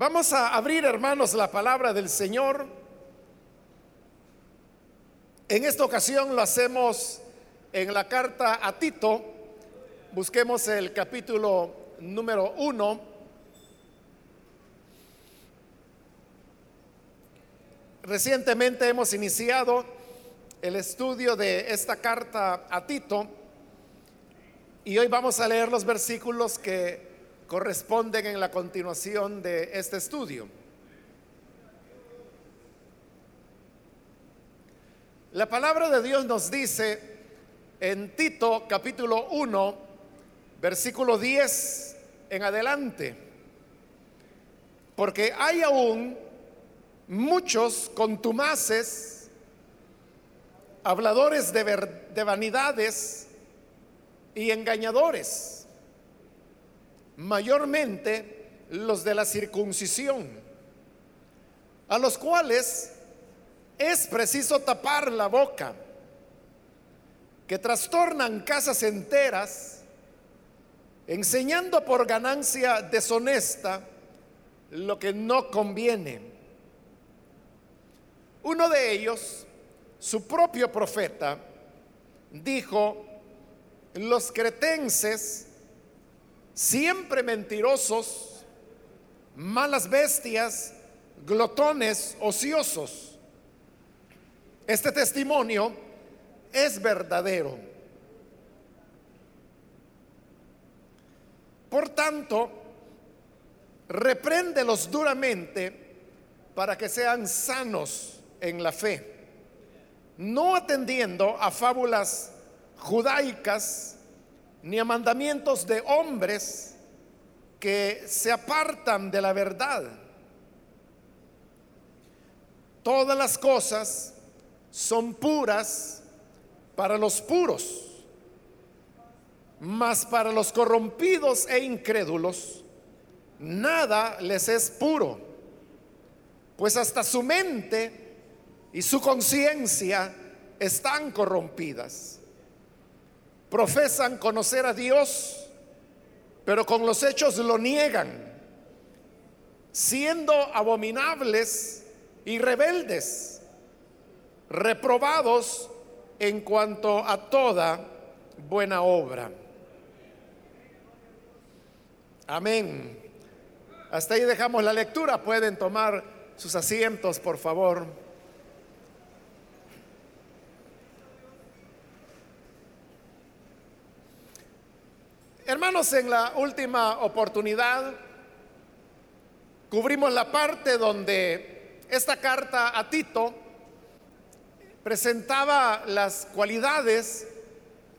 Vamos a abrir, hermanos, la palabra del Señor. En esta ocasión lo hacemos en la carta a Tito. Busquemos el capítulo número uno. Recientemente hemos iniciado el estudio de esta carta a Tito y hoy vamos a leer los versículos que corresponden en la continuación de este estudio. La palabra de Dios nos dice en Tito capítulo 1, versículo 10 en adelante, porque hay aún muchos contumaces, habladores de, de vanidades y engañadores, mayormente los de la circuncisión, a los cuales es preciso tapar la boca, que trastornan casas enteras, enseñando por ganancia deshonesta lo que no conviene. Uno de ellos, su propio profeta, dijo, los cretenses, siempre mentirosos, malas bestias, glotones, ociosos, este testimonio es verdadero. Por tanto, repréndelos duramente para que sean sanos en la fe, no atendiendo a fábulas judaicas ni a mandamientos de hombres que se apartan de la verdad. Todas las cosas son puras para los puros, mas para los corrompidos e incrédulos nada les es puro, pues hasta su mente y su conciencia están corrompidas. Profesan conocer a Dios, pero con los hechos lo niegan, siendo abominables y rebeldes reprobados en cuanto a toda buena obra. Amén. Hasta ahí dejamos la lectura. Pueden tomar sus asientos, por favor. Hermanos, en la última oportunidad cubrimos la parte donde esta carta a Tito presentaba las cualidades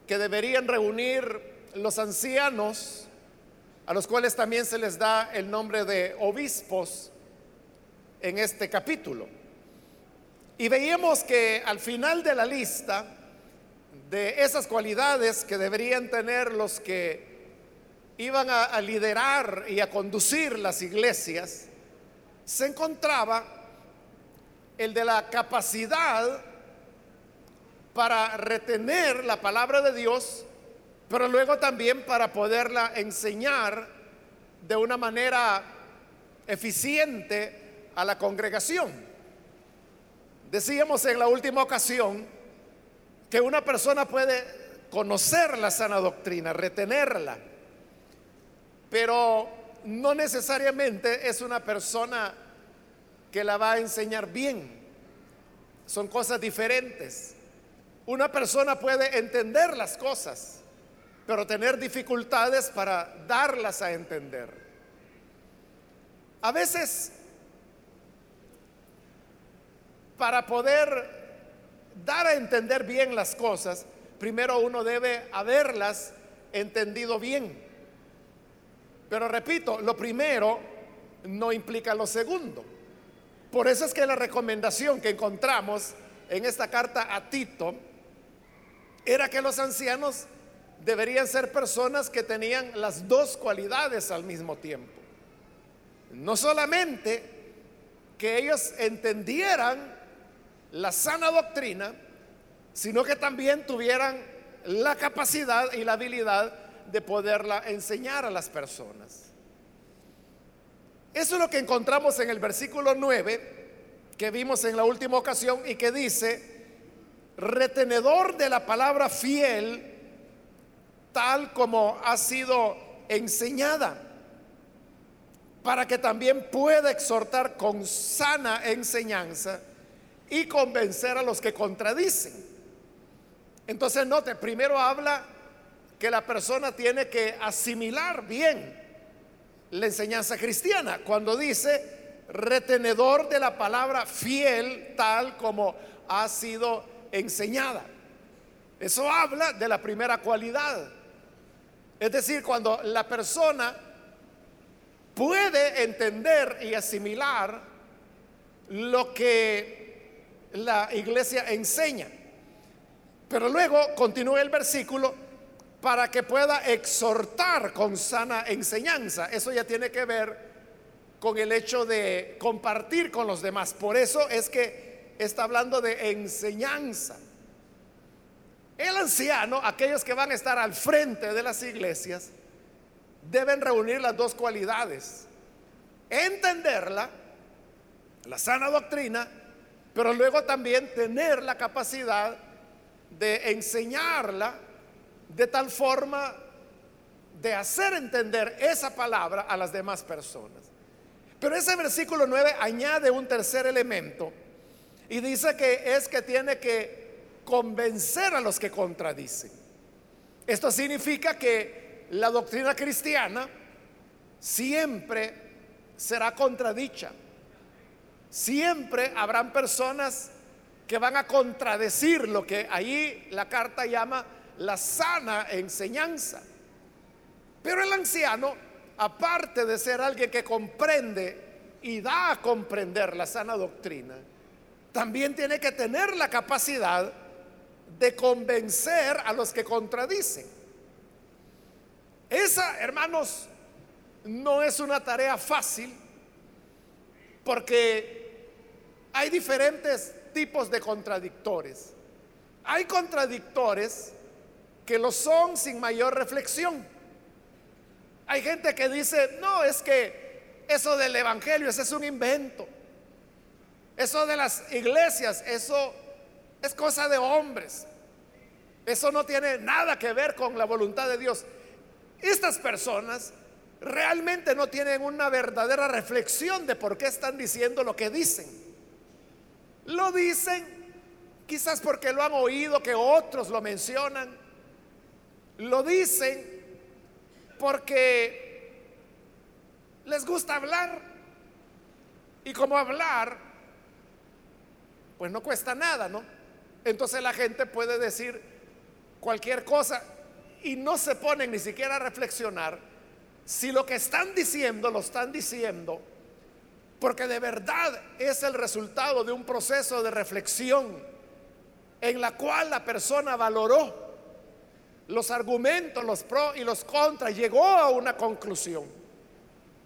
que deberían reunir los ancianos, a los cuales también se les da el nombre de obispos en este capítulo. Y veíamos que al final de la lista de esas cualidades que deberían tener los que iban a, liderar y a conducir las iglesias, se encontraba el de la capacidad para retener la palabra de Dios, pero luego también para poderla enseñar de una manera eficiente a la congregación. Decíamos en la última ocasión que una persona puede conocer la sana doctrina, retenerla, pero no necesariamente es una persona que la va a enseñar bien. Son cosas diferentes. Una persona puede entender las cosas, pero tener dificultades para darlas a entender. A veces, para poder dar a entender bien las cosas, primero uno debe haberlas entendido bien. Pero repito, lo primero no implica lo segundo. Por eso es que la recomendación que encontramos en esta carta a Tito era que los ancianos deberían ser personas que tenían las dos cualidades al mismo tiempo. No solamente que ellos entendieran la sana doctrina, sino que también tuvieran la capacidad y la habilidad de poderla enseñar a las personas. Eso es lo que encontramos en el versículo 9 que vimos en la última ocasión y que dice, retenedor de la palabra fiel, tal como ha sido enseñada, para que también pueda exhortar con sana enseñanza y convencer a los que contradicen. Entonces, note, primero habla que la persona tiene que asimilar bien la enseñanza cristiana cuando dice retenedor de la palabra fiel tal como ha sido enseñada. Eso habla de la primera cualidad. Es decir, cuando la persona puede entender y asimilar lo que la iglesia enseña. Pero luego continúa el versículo para que pueda exhortar con sana enseñanza. Eso ya tiene que ver con el hecho de compartir con los demás. Por eso es que está hablando de enseñanza. El anciano, aquellos que van a estar al frente de las iglesias, deben reunir las dos cualidades. Entenderla, la sana doctrina, pero luego también tener la capacidad de enseñarla de tal forma de hacer entender esa palabra a las demás personas. Pero ese versículo 9 añade un tercer elemento y dice que es que tiene que convencer a los que contradicen. Esto significa que la doctrina cristiana siempre será contradicha. Siempre habrán personas que van a contradecir lo que ahí la carta llama la sana enseñanza. Pero el anciano, aparte de ser alguien que comprende y da a comprender la sana doctrina, también tiene que tener la capacidad de convencer a los que contradicen. Esa, hermanos, no es una tarea fácil porque hay diferentes tipos de contradictores. Hay contradictores que lo son sin mayor reflexión. Hay gente que dice, no, es que eso del Evangelio, ese es un invento. Eso de las iglesias, eso es cosa de hombres. Eso no tiene nada que ver con la voluntad de Dios. Estas personas realmente no tienen una verdadera reflexión de por qué están diciendo lo que dicen. Lo dicen quizás porque lo han oído, que otros lo mencionan, lo dicen porque les gusta hablar. Y como hablar, pues no cuesta nada, ¿no? Entonces la gente puede decir cualquier cosa y no se ponen ni siquiera a reflexionar si lo que están diciendo lo están diciendo porque de verdad es el resultado de un proceso de reflexión en la cual la persona valoró los argumentos, los pros y los contras, llegó a una conclusión.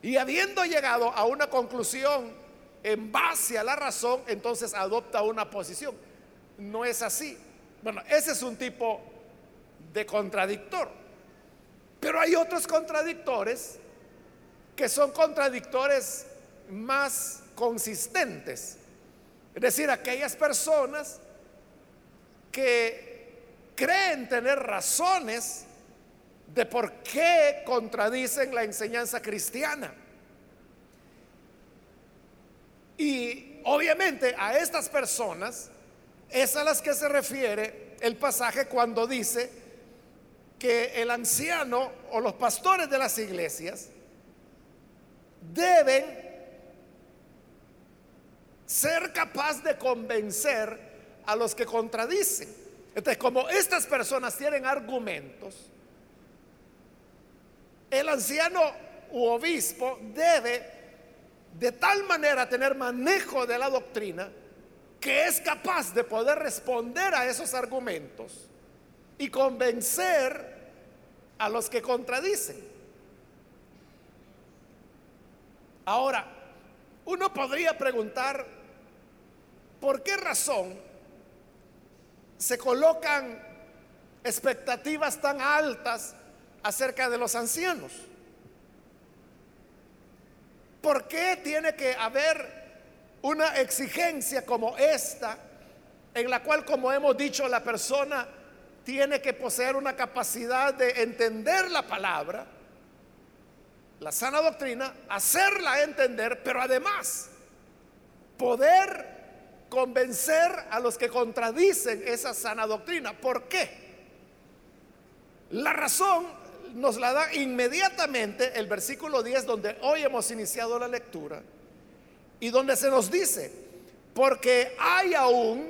Y habiendo llegado a una conclusión en base a la razón, entonces adopta una posición. No es así. Bueno, ese es un tipo de contradictor. Pero hay otros contradictores que son contradictores más consistentes. Es decir, aquellas personas que creen tener razones de por qué contradicen la enseñanza cristiana. Y obviamente a estas personas es a las que se refiere el pasaje cuando dice que el anciano o los pastores de las iglesias deben ser capaz de convencer a los que contradicen. Entonces, como estas personas tienen argumentos, el anciano u obispo debe de tal manera tener manejo de la doctrina que es capaz de poder responder a esos argumentos y convencer a los que contradicen. Ahora, uno podría preguntar, ¿por qué razón se colocan expectativas tan altas acerca de los ancianos. ¿por qué tiene que haber una exigencia como esta, en la cual, como hemos dicho, la persona tiene que poseer una capacidad de entender la palabra, la sana doctrina, hacerla entender, pero además poder convencer a los que contradicen esa sana doctrina. ¿Por qué? La razón nos la da inmediatamente el versículo 10 donde hoy hemos iniciado la lectura y donde se nos dice, porque hay aún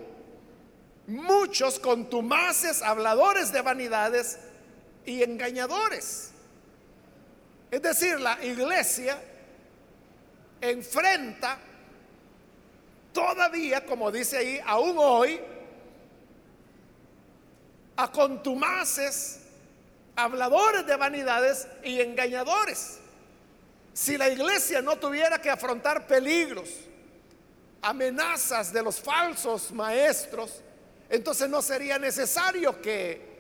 muchos contumaces, habladores de vanidades y engañadores. Es decir, la iglesia enfrenta todavía, como dice ahí, aún hoy, a contumaces, habladores de vanidades y engañadores. Si la iglesia no tuviera que afrontar peligros, amenazas de los falsos maestros, entonces no sería necesario que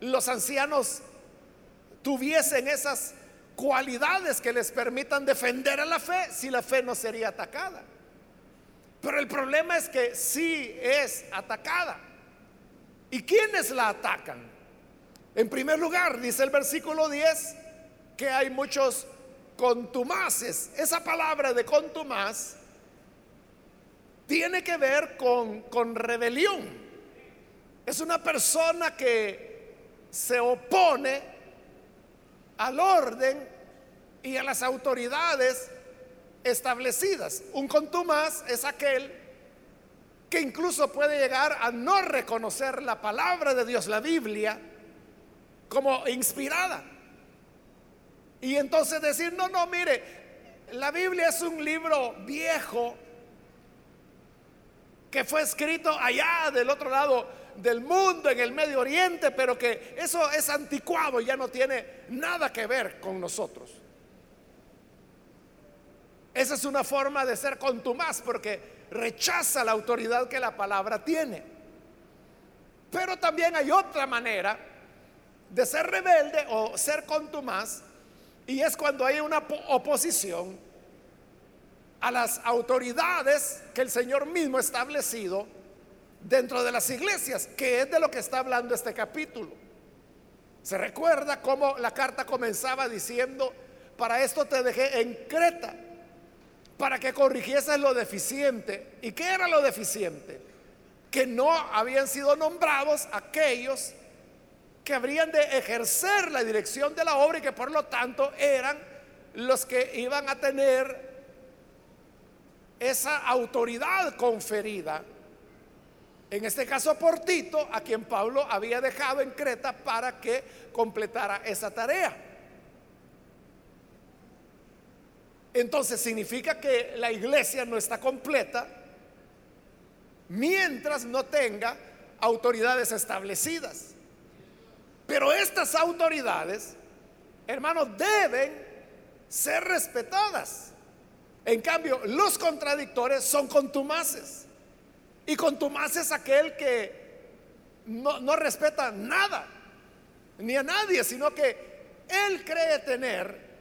los ancianos tuviesen esas cualidades que les permitan defender a la fe si la fe no sería atacada. Pero el problema es que sí es atacada. ¿Y quiénes la atacan? En primer lugar, dice el versículo 10, que hay muchos contumaces. Esa palabra de contumaz tiene que ver con, con rebelión. Es una persona que se opone al orden y a las autoridades establecidas. Un contumaz es aquel que incluso puede llegar a no reconocer la palabra de Dios, la Biblia, como inspirada. Y entonces decir, no, no, mire, la Biblia es un libro viejo que fue escrito allá del otro lado del mundo, en el Medio Oriente, pero que eso es anticuado y ya no tiene nada que ver con nosotros. Esa es una forma de ser contumaz porque rechaza la autoridad que la palabra tiene. Pero también hay otra manera de ser rebelde o ser contumaz, y es cuando hay una oposición a las autoridades que el Señor mismo ha establecido dentro de las iglesias, que es de lo que está hablando este capítulo. Se recuerda cómo la carta comenzaba diciendo, para esto te dejé en Creta, para que corrigieses lo deficiente. ¿Y qué era lo deficiente? Que no habían sido nombrados aquellos que habrían de ejercer la dirección de la obra y que por lo tanto eran los que iban a tener esa autoridad conferida, en este caso por Tito, a quien Pablo había dejado en Creta para que completara esa tarea. Entonces significa que la iglesia no está completa mientras no tenga autoridades establecidas. Pero estas autoridades, hermanos, deben ser respetadas. En cambio, los contradictores son contumaces. Y contumaces aquel que no, no respeta nada, ni a nadie, sino que él cree tener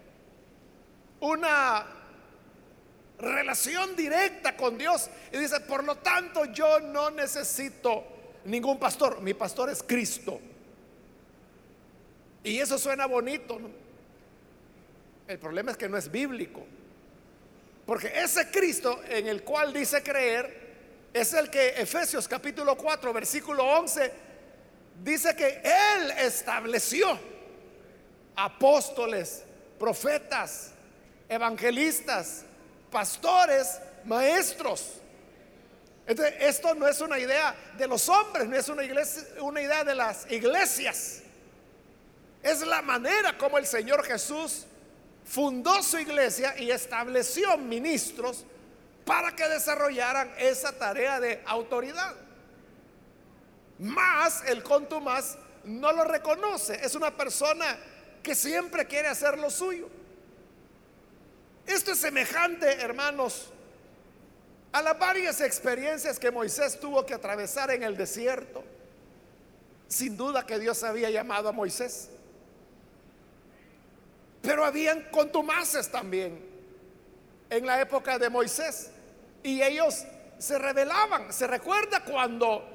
una relación directa con Dios. Y dice, por lo tanto, yo no necesito ningún pastor. Mi pastor es Cristo. Y eso suena bonito. El problema es que no es bíblico. Porque ese Cristo en el cual dice creer es el que Efesios capítulo 4 versículo 11 dice que Él estableció apóstoles, profetas, evangelistas, pastores, maestros. Entonces, esto no es una idea de los hombres, no es una, iglesia, una idea de las iglesias. Es la manera como el Señor Jesús fundó su iglesia y estableció ministros para que desarrollaran esa tarea de autoridad. Más el contumaz no lo reconoce, es una persona que siempre quiere hacer lo suyo. Esto es semejante, hermanos, a las varias experiencias que Moisés tuvo que atravesar en el desierto. Sin duda que Dios había llamado a Moisés. Pero habían contumaces también. en la época de Moisés. Y ellos se rebelaban. Se recuerda cuando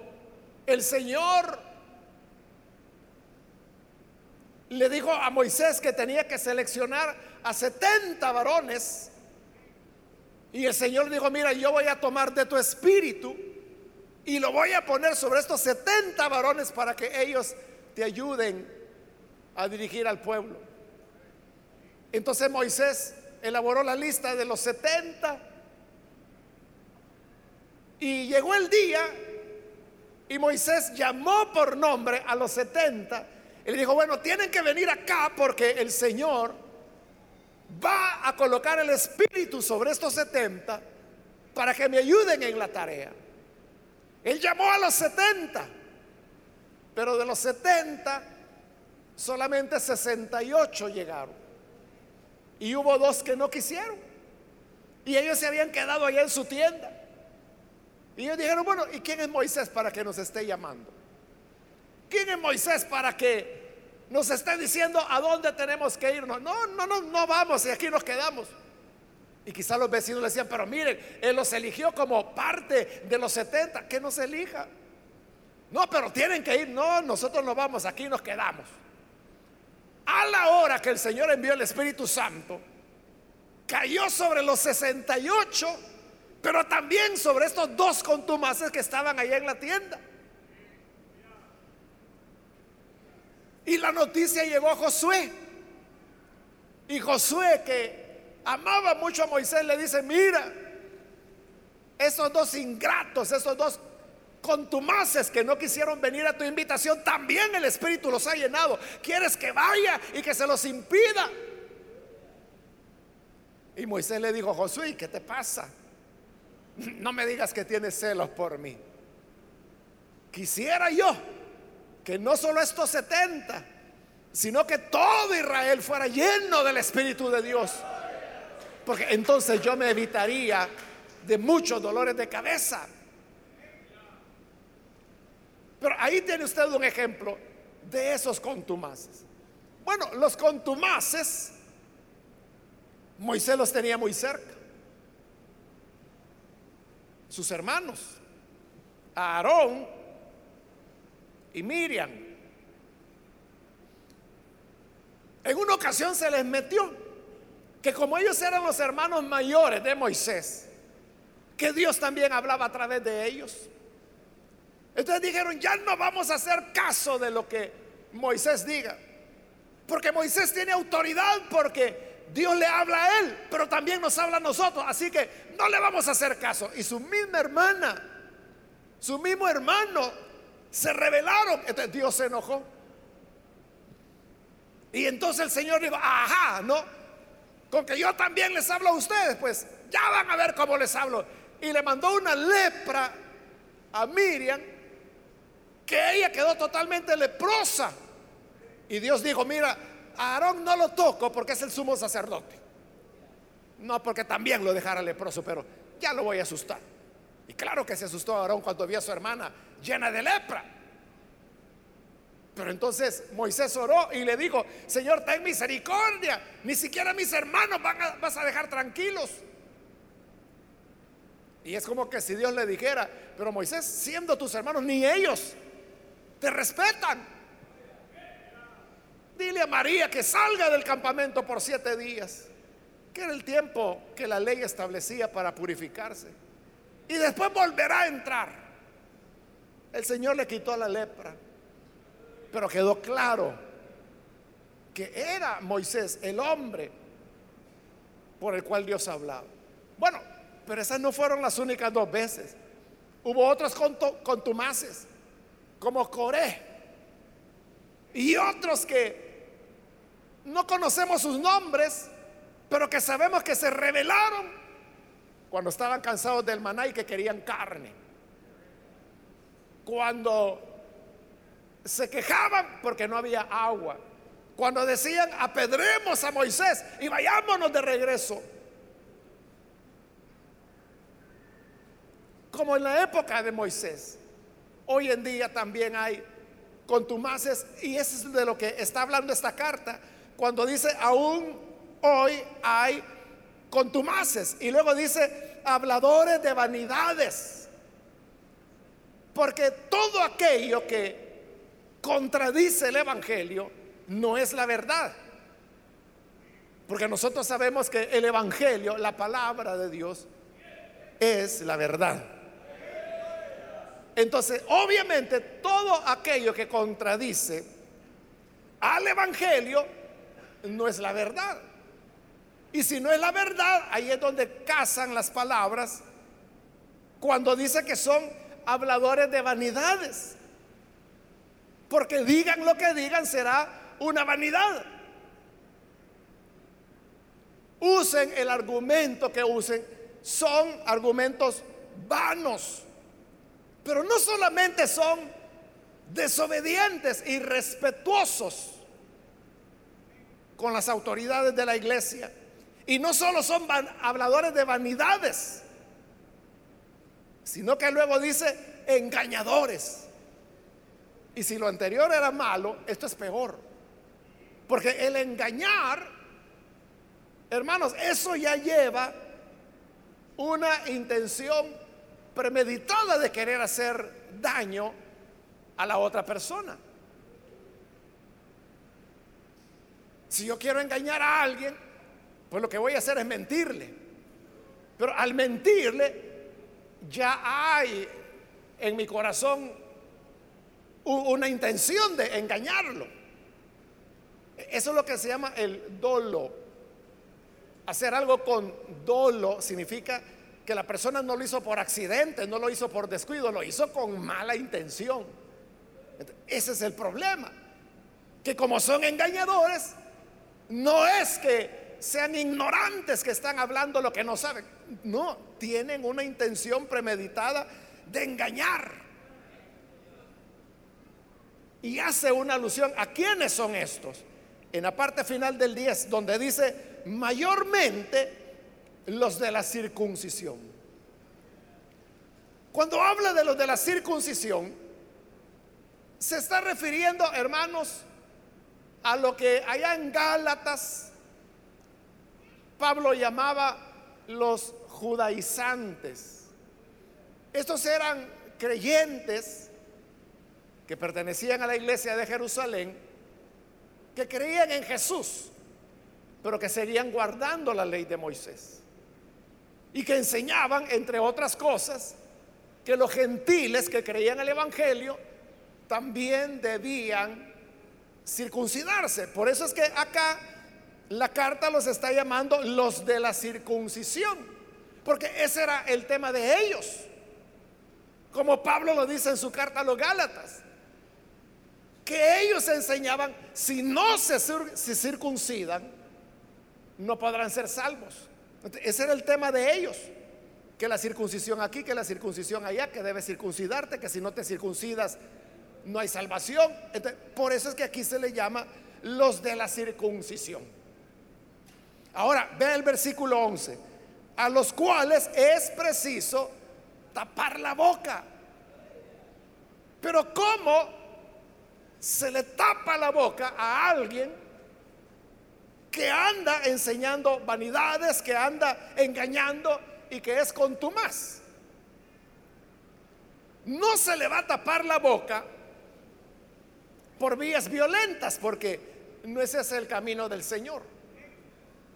el Señor le dijo a Moisés que tenía que seleccionar a 70 varones. Y el Señor dijo, mira, yo voy a tomar de tu espíritu y lo voy a poner sobre estos 70 varones para que ellos te ayuden a dirigir al pueblo. Entonces Moisés elaboró la lista de los 70 y llegó el día y Moisés llamó por nombre a los 70 y le dijo, bueno, tienen que venir acá porque el Señor va a colocar el Espíritu sobre estos 70 para que me ayuden en la tarea. Él llamó a los 70, pero de los 70 solamente 68 llegaron. Y hubo dos que no quisieron. Y ellos se habían quedado allá en su tienda. Y ellos dijeron, bueno, ¿y quién es Moisés para que nos esté llamando? ¿Quién es Moisés para que nos esté diciendo a dónde tenemos que irnos? No, no, no, no vamos y aquí nos quedamos. Y quizás los vecinos le decían, pero miren, él los eligió como parte de los 70, que nos elija. No, pero tienen que ir. No, nosotros no vamos, aquí nos quedamos. A la hora que el Señor envió el Espíritu Santo, cayó sobre los 68 pero también sobre estos dos contumaces que estaban ahí en la tienda. Y la noticia llegó a Josué. Y Josué, que amaba mucho a Moisés, le dice, mira, esos dos ingratos, esos dos contumaces que no quisieron venir a tu invitación, también el Espíritu los ha llenado. ¿Quieres que vaya y que se los impida? Y Moisés le dijo, Josué, ¿qué te pasa? no me digas que tienes celos por mí. Quisiera yo que no solo estos 70, sino que todo Israel fuera lleno del Espíritu de Dios. Porque entonces yo me evitaría de muchos dolores de cabeza. Pero ahí tiene usted un ejemplo de esos contumaces. Bueno, los contumaces, Moisés los tenía muy cerca sus hermanos, Aarón y Miriam. En una ocasión se les metió que como ellos eran los hermanos mayores de Moisés, que Dios también hablaba a través de ellos. Entonces dijeron, ya no vamos a hacer caso de lo que Moisés diga, porque Moisés tiene autoridad, porque Dios le habla a él, pero también nos habla a nosotros. Así que no le vamos a hacer caso. Y su misma hermana, su mismo hermano, se rebelaron. Entonces Dios se enojó. Y entonces el Señor dijo, ajá, ¿no? Con que yo también les hablo a ustedes, pues ya van a ver cómo les hablo. Y le mandó una lepra a Miriam, que ella quedó totalmente leprosa. Y Dios dijo, mira, a Aarón no lo toco porque es el sumo sacerdote. No porque también lo dejara leproso, pero ya lo voy a asustar. Y claro que se asustó Aarón cuando vio a su hermana llena de lepra. Pero entonces Moisés oró y le dijo, Señor, ten misericordia. Ni siquiera mis hermanos vas a dejar tranquilos. Y es como que si Dios le dijera, pero Moisés, siendo tus hermanos, ni ellos te respetan. Dile a María que salga del campamento por siete días, que era el tiempo que la ley establecía para purificarse. Y después volverá a entrar. El Señor le quitó la lepra, pero quedó claro que era Moisés el hombre por el cual Dios hablaba. Bueno, pero esas no fueron las únicas dos veces. Hubo otros contumaces, como Coré, y otros que no conocemos sus nombres, pero que sabemos que se rebelaron cuando estaban cansados del maná y que querían carne. Cuando se quejaban porque no había agua. Cuando decían, apedremos a Moisés y vayámonos de regreso. Como en la época de Moisés, hoy en día también hay contumaces y eso es de lo que está hablando esta carta cuando dice, aún hoy hay contumaces. Y luego dice, habladores de vanidades. Porque todo aquello que contradice el Evangelio no es la verdad. Porque nosotros sabemos que el Evangelio, la palabra de Dios, es la verdad. Entonces, obviamente, todo aquello que contradice al Evangelio no es la verdad. Y si no es la verdad, ahí es donde casan las palabras cuando dice que son habladores de vanidades. Porque digan lo que digan será una vanidad. Usen el argumento que usen, son argumentos vanos. Pero no solamente son desobedientes y respetuosos con las autoridades de la iglesia. Y no solo son habladores de vanidades, sino que luego dice engañadores. Y si lo anterior era malo, esto es peor. Porque el engañar, hermanos, eso ya lleva una intención premeditada de querer hacer daño a la otra persona. Si yo quiero engañar a alguien, pues lo que voy a hacer es mentirle. Pero al mentirle, ya hay en mi corazón una intención de engañarlo. Eso es lo que se llama el dolo. Hacer algo con dolo significa que la persona no lo hizo por accidente, no lo hizo por descuido, lo hizo con mala intención. Ese es el problema. Que como son engañadores, no es que sean ignorantes que están hablando lo que no saben. No, tienen una intención premeditada de engañar. Y hace una alusión a quiénes son estos. En la parte final del 10, donde dice, mayormente los de la circuncisión. Cuando habla de los de la circuncisión, se está refiriendo, hermanos, a lo que allá en Gálatas Pablo llamaba los judaizantes. Estos eran creyentes que pertenecían a la iglesia de Jerusalén, que creían en Jesús, pero que seguían guardando la ley de Moisés. Y que enseñaban, entre otras cosas, que los gentiles que creían el Evangelio también debían circuncidarse. Por eso es que acá la carta los está llamando los de la circuncisión, porque ese era el tema de ellos. Como Pablo lo dice en su carta a los Gálatas que ellos enseñaban, si no se, circuncidan, no podrán ser salvos. ese era el tema de ellos, que la circuncisión aquí, que la circuncisión allá, que debes circuncidarte, que si no te circuncidas no hay salvación. por eso es que aquí se le llama los de la circuncisión. Ahora, ve el versículo 11, a los cuales es preciso tapar la boca. Pero ¿cómo se le tapa la boca a alguien que anda enseñando vanidades, que anda engañando y que es contumaz. No se le va a tapar la boca por vías violentas, porque no ese es el camino del Señor.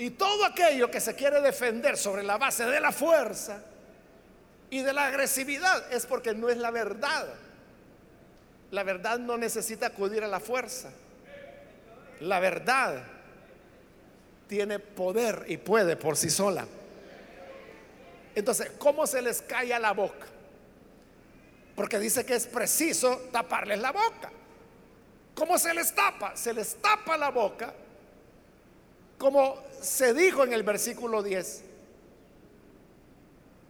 Y todo aquello que se quiere defender sobre la base de la fuerza y de la agresividad es porque no es la verdad. La verdad no necesita acudir a la fuerza. La verdad tiene poder y puede por sí sola. Entonces, ¿cómo se les calla la boca? Porque dice que es preciso taparles la boca. ¿Cómo se les tapa? Se les tapa la boca, como se dijo en el versículo 10,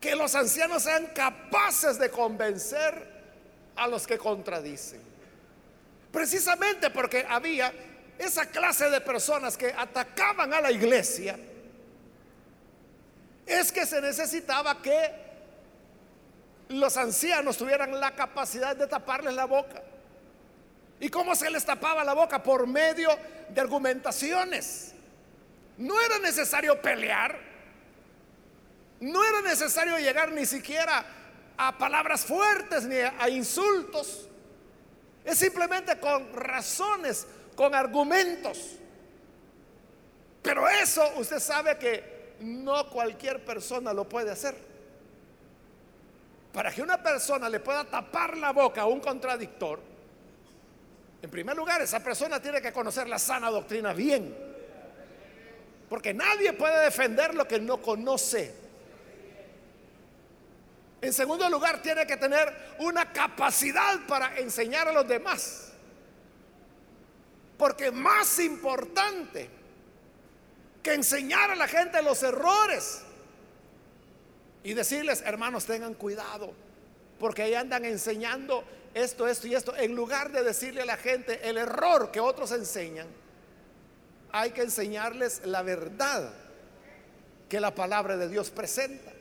que los ancianos sean capaces de convencer a los que contradicen. Precisamente porque había esa clase de personas que atacaban a la iglesia, es que se necesitaba que los ancianos tuvieran la capacidad de taparles la boca. ¿Y cómo se les tapaba la boca? Por medio de argumentaciones. No era necesario pelear, No era necesario llegar ni siquiera a palabras fuertes ni a insultos. Es simplemente con razones, con argumentos. Pero eso usted sabe que no cualquier persona lo puede hacer. Para que una persona le pueda tapar la boca a un contradictor, en primer lugar, esa persona tiene que conocer la sana doctrina bien. Porque nadie puede defender lo que no conoce. En segundo lugar, tiene que tener una capacidad para enseñar a los demás. Porque más importante que enseñar a la gente los errores y decirles, hermanos, tengan cuidado, porque ahí andan enseñando esto, esto y esto, en lugar de decirle a la gente el error que otros enseñan, hay que enseñarles la verdad que la palabra de Dios presenta.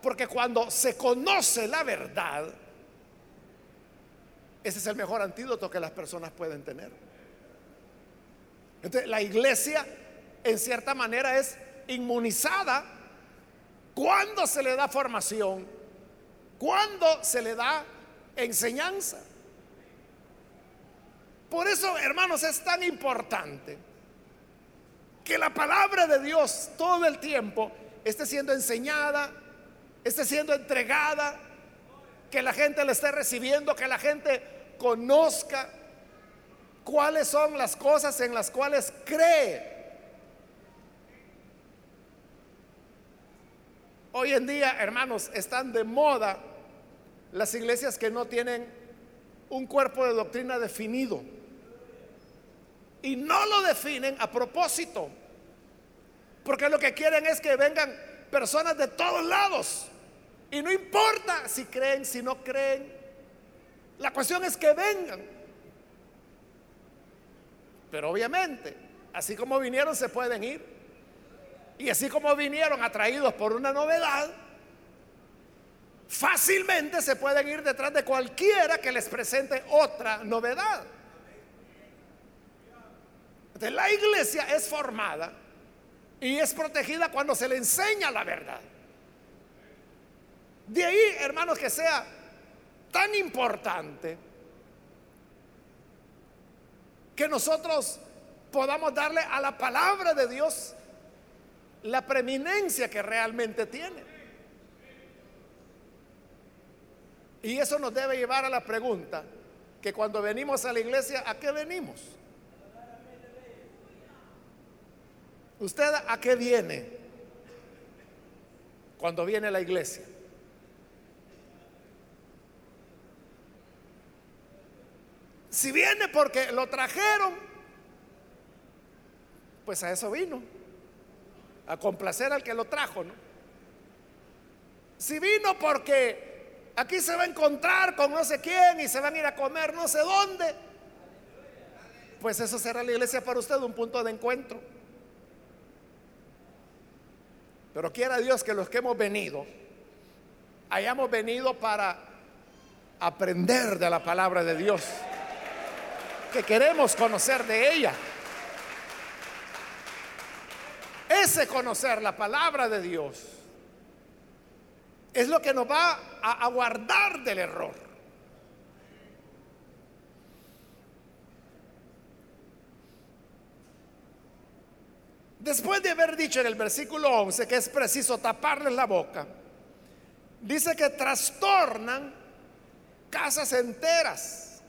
Porque cuando se conoce la verdad, ese es el mejor antídoto que las personas pueden tener. Entonces, la iglesia, en cierta manera, es inmunizada cuando se le da formación, cuando se le da enseñanza. Por eso, hermanos, es tan importante que la palabra de Dios todo el tiempo esté siendo enseñada, esté siendo entregada, que la gente la esté recibiendo, que la gente conozca cuáles son las cosas en las cuales cree. Hoy en día, hermanos, están de moda las iglesias que no tienen un cuerpo de doctrina definido. Y no lo definen a propósito. Porque lo que quieren es que vengan personas de todos lados. Y no importa si creen, si no creen. La cuestión es que vengan. Pero obviamente, así como vinieron, se pueden ir. Y así como vinieron atraídos por una novedad, fácilmente se pueden ir detrás de cualquiera que les presente otra novedad. la iglesia es formada y es protegida cuando se le enseña la verdad. De ahí, hermanos, que sea tan importante que nosotros podamos darle a la palabra de Dios la preeminencia que realmente tiene. Y eso nos debe llevar a la pregunta que cuando venimos a la iglesia, ¿a qué venimos? ¿Usted a qué viene cuando viene la iglesia? Si viene porque lo trajeron, pues a eso vino, a complacer al que lo trajo, ¿no? Si vino porque Aquí se va a encontrar con no sé quién y se van a ir a comer no sé dónde. Pues eso será la iglesia para usted un punto de encuentro. Pero quiera Dios que los que hemos venido hayamos venido para aprender de la palabra de Dios, que queremos conocer de ella. Ese conocer la palabra de Dios es lo que nos va a, guardar del error. Después de haber dicho en el versículo 11 que es preciso taparles la boca, dice que trastornan casas enteras.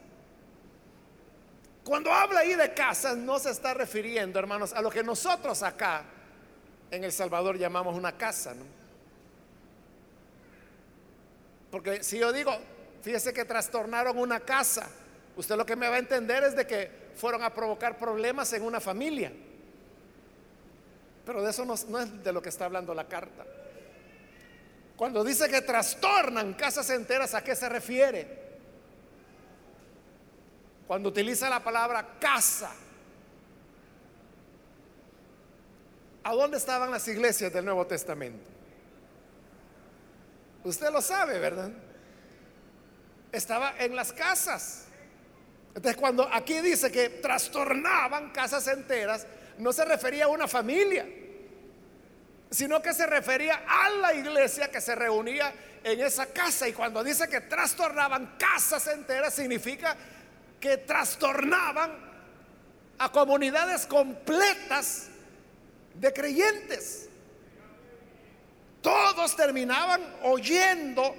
Cuando habla ahí de casas, no se está refiriendo, hermanos, a lo que nosotros acá en El Salvador llamamos una casa. Porque si yo digo, fíjese que trastornaron una casa, usted lo que me va a entender es de que fueron a provocar problemas en una familia. Pero de eso no, es de lo que está hablando la carta. Cuando dice que trastornan casas enteras, ¿a qué se refiere? Cuando utiliza la palabra casa. ¿A dónde estaban las iglesias del Nuevo Testamento? Usted lo sabe, ¿verdad? Estaba en las casas. Entonces cuando aquí dice que trastornaban casas enteras, no se refería a una familia. sino que se refería a la iglesia que se reunía en esa casa. Y cuando dice que trastornaban casas enteras, significa que trastornaban a comunidades completas de creyentes. Todos terminaban oyendo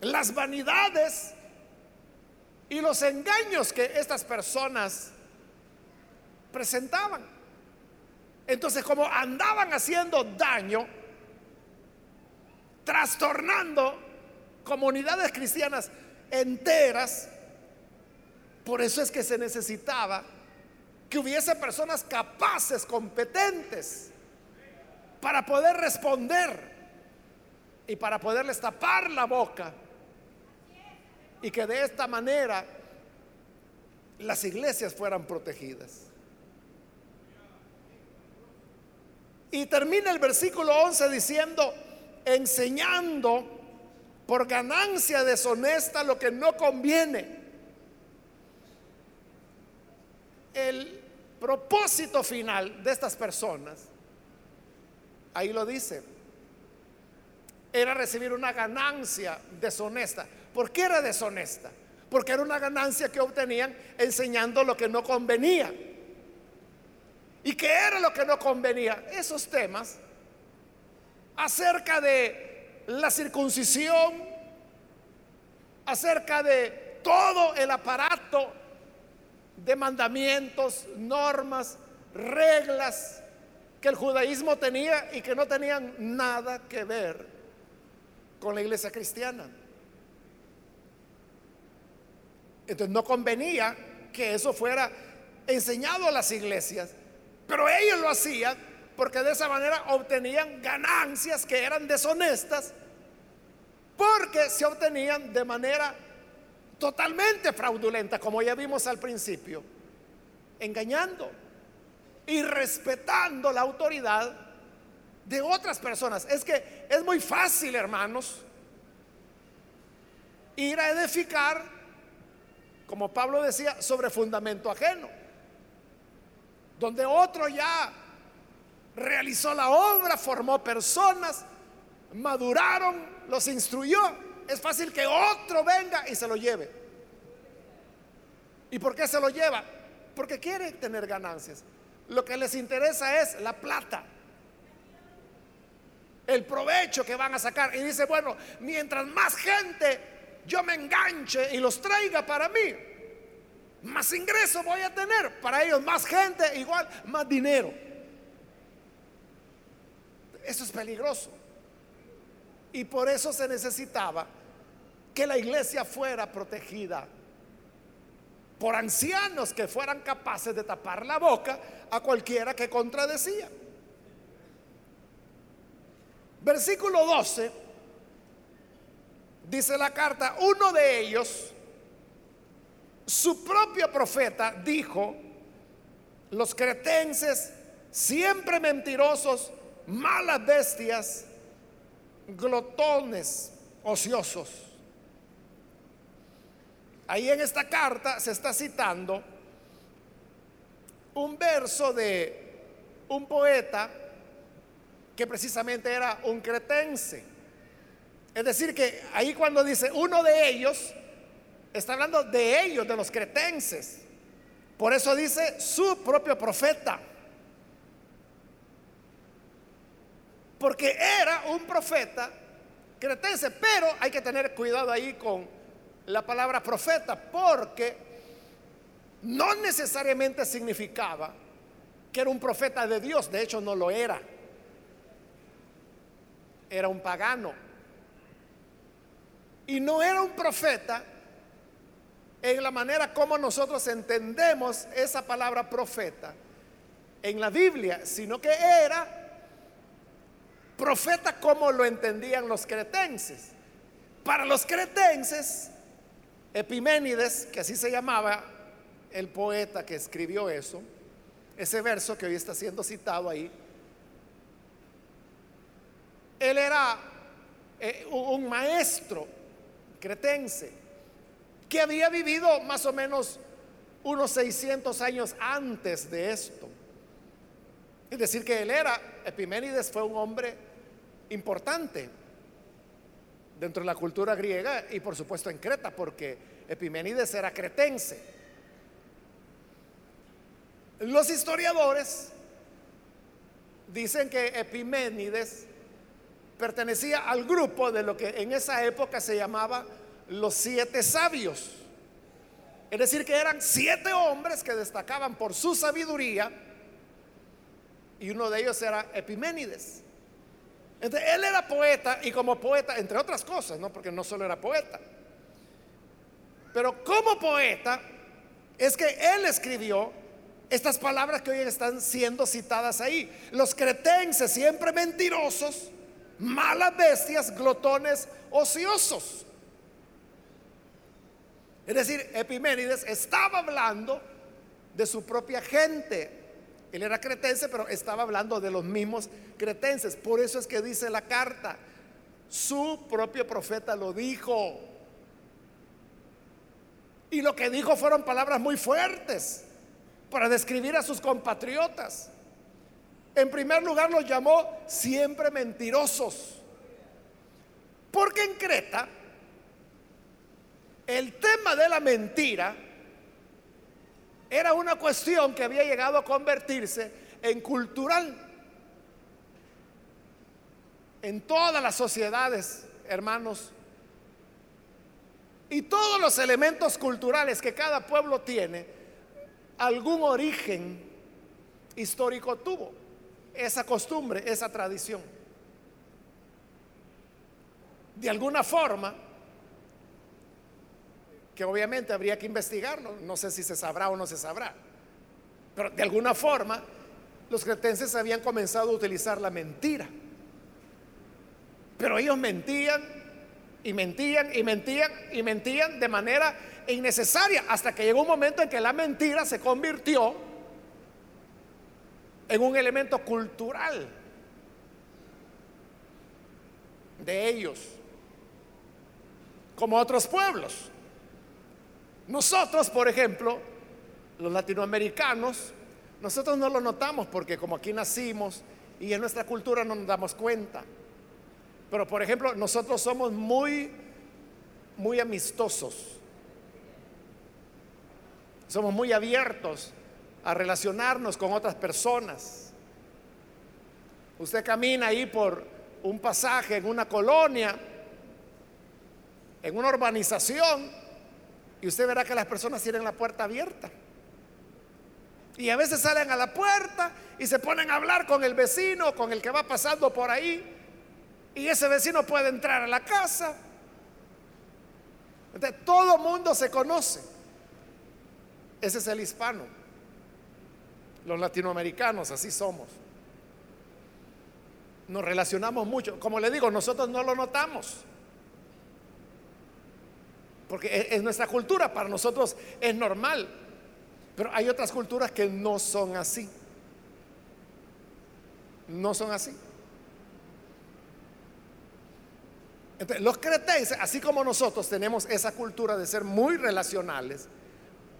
las vanidades y los engaños que estas personas presentaban. Entonces, como andaban haciendo daño, trastornando comunidades cristianas enteras, por eso es que se necesitaba que hubiese personas capaces, competentes, para poder responder y para poderles tapar la boca. Y que de esta manera las iglesias fueran protegidas. Y termina el versículo 11 diciendo, enseñando por ganancia deshonesta lo que no conviene. El propósito final de estas personas Ahí lo dice. Era recibir una ganancia deshonesta. ¿Por qué era deshonesta? Porque era una ganancia que obtenían enseñando lo que no convenía. ¿Y qué era lo que no convenía? Esos temas acerca de la circuncisión, acerca de todo el aparato de mandamientos, normas, reglas, que el judaísmo tenía y que no tenían nada que ver con la iglesia cristiana. Entonces no convenía que eso fuera enseñado a las iglesias, pero ellos lo hacían porque de esa manera obtenían ganancias que eran deshonestas, porque se obtenían de manera totalmente fraudulenta, como ya vimos al principio, engañando y respetando la autoridad de otras personas. Es que es muy fácil, hermanos, ir a edificar, como Pablo decía, sobre fundamento ajeno, donde otro ya realizó la obra, formó personas, maduraron, los instruyó. Es fácil que otro venga y se lo lleve. ¿Y por qué se lo lleva? Porque quiere tener ganancias. Lo que les interesa es la plata. El provecho que van a sacar. Y dice, bueno, mientras más gente yo me enganche y los traiga para mí, más ingreso voy a tener. Para ellos más gente, igual, más dinero. Eso es peligroso. Y por eso se necesitaba que la iglesia fuera protegida por ancianos que fueran capaces de tapar la boca a cualquiera que contradecía. Versículo 12, dice la carta, uno de ellos, su propio profeta, dijo, los cretenses, siempre mentirosos, malas bestias, glotones, ociosos. Ahí en esta carta se está citando un verso de un poeta que precisamente era un cretense. Es decir, que ahí cuando dice uno de ellos, está hablando de ellos, de los cretenses. Por eso dice su propio profeta. Porque era un profeta cretense, pero hay que tener cuidado ahí con la palabra profeta porque no necesariamente significaba que era un profeta de Dios, de hecho no lo era. Era un pagano. Y no era un profeta en la manera como nosotros entendemos esa palabra profeta en la Biblia, sino que era profeta como lo entendían los cretenses. Para los cretenses, Epiménides, que así se llamaba el poeta que escribió eso, ese verso que hoy está siendo citado ahí, él era eh, un maestro cretense que había vivido más o menos unos 600 años antes de esto. Es decir, que él era, Epiménides fue un hombre importante dentro de la cultura griega y por supuesto en Creta, porque Epiménides era cretense. Los historiadores dicen que Epiménides pertenecía al grupo de lo que en esa época se llamaba los siete sabios. Es decir, que eran siete hombres que destacaban por su sabiduría y uno de ellos era Epiménides. Entonces, él era poeta y como poeta, entre otras cosas, ¿no? porque no solo era poeta, pero como poeta es que él escribió estas palabras que hoy están siendo citadas ahí. Los cretenses, siempre mentirosos, malas bestias, glotones, ociosos. Es decir, Epiménides estaba hablando de su propia gente. Él era cretense, pero estaba hablando de los mismos cretenses. Por eso es que dice la carta, su propio profeta lo dijo. Y lo que dijo fueron palabras muy fuertes para describir a sus compatriotas. En primer lugar los llamó siempre mentirosos. Porque en Creta el tema de la mentira era una cuestión que había llegado a convertirse en cultural. En todas las sociedades, hermanos, y todos los elementos culturales que cada pueblo tiene, algún origen histórico tuvo esa costumbre, esa tradición. De alguna forma, que obviamente habría que investigarlo, no sé si se sabrá o no se sabrá, pero de alguna forma los cretenses habían comenzado a utilizar la mentira. Pero ellos mentían y mentían y mentían y mentían de manera innecesaria hasta que llegó un momento en que la mentira se convirtió en un elemento cultural de ellos, como otros pueblos. Nosotros, por ejemplo, los latinoamericanos, nosotros no lo notamos porque como aquí nacimos y en nuestra cultura no nos damos cuenta. Pero por ejemplo, nosotros somos muy muy amistosos. Somos muy abiertos a relacionarnos con otras personas. Usted camina ahí por un pasaje en una colonia, en una urbanización, y usted verá que las personas tienen la puerta abierta. Y a veces salen a la puerta y se ponen a hablar con el vecino, con el que va pasando por ahí. Y ese vecino puede entrar a la casa. Entonces, todo mundo se conoce. Ese es el hispano. Los latinoamericanos, así somos. Nos relacionamos mucho. Como le digo, nosotros no lo notamos. Porque es, nuestra cultura, para nosotros es normal. Pero hay otras culturas que no son así. No son así. Entonces, los cretenses, así como nosotros tenemos esa cultura de ser muy relacionales,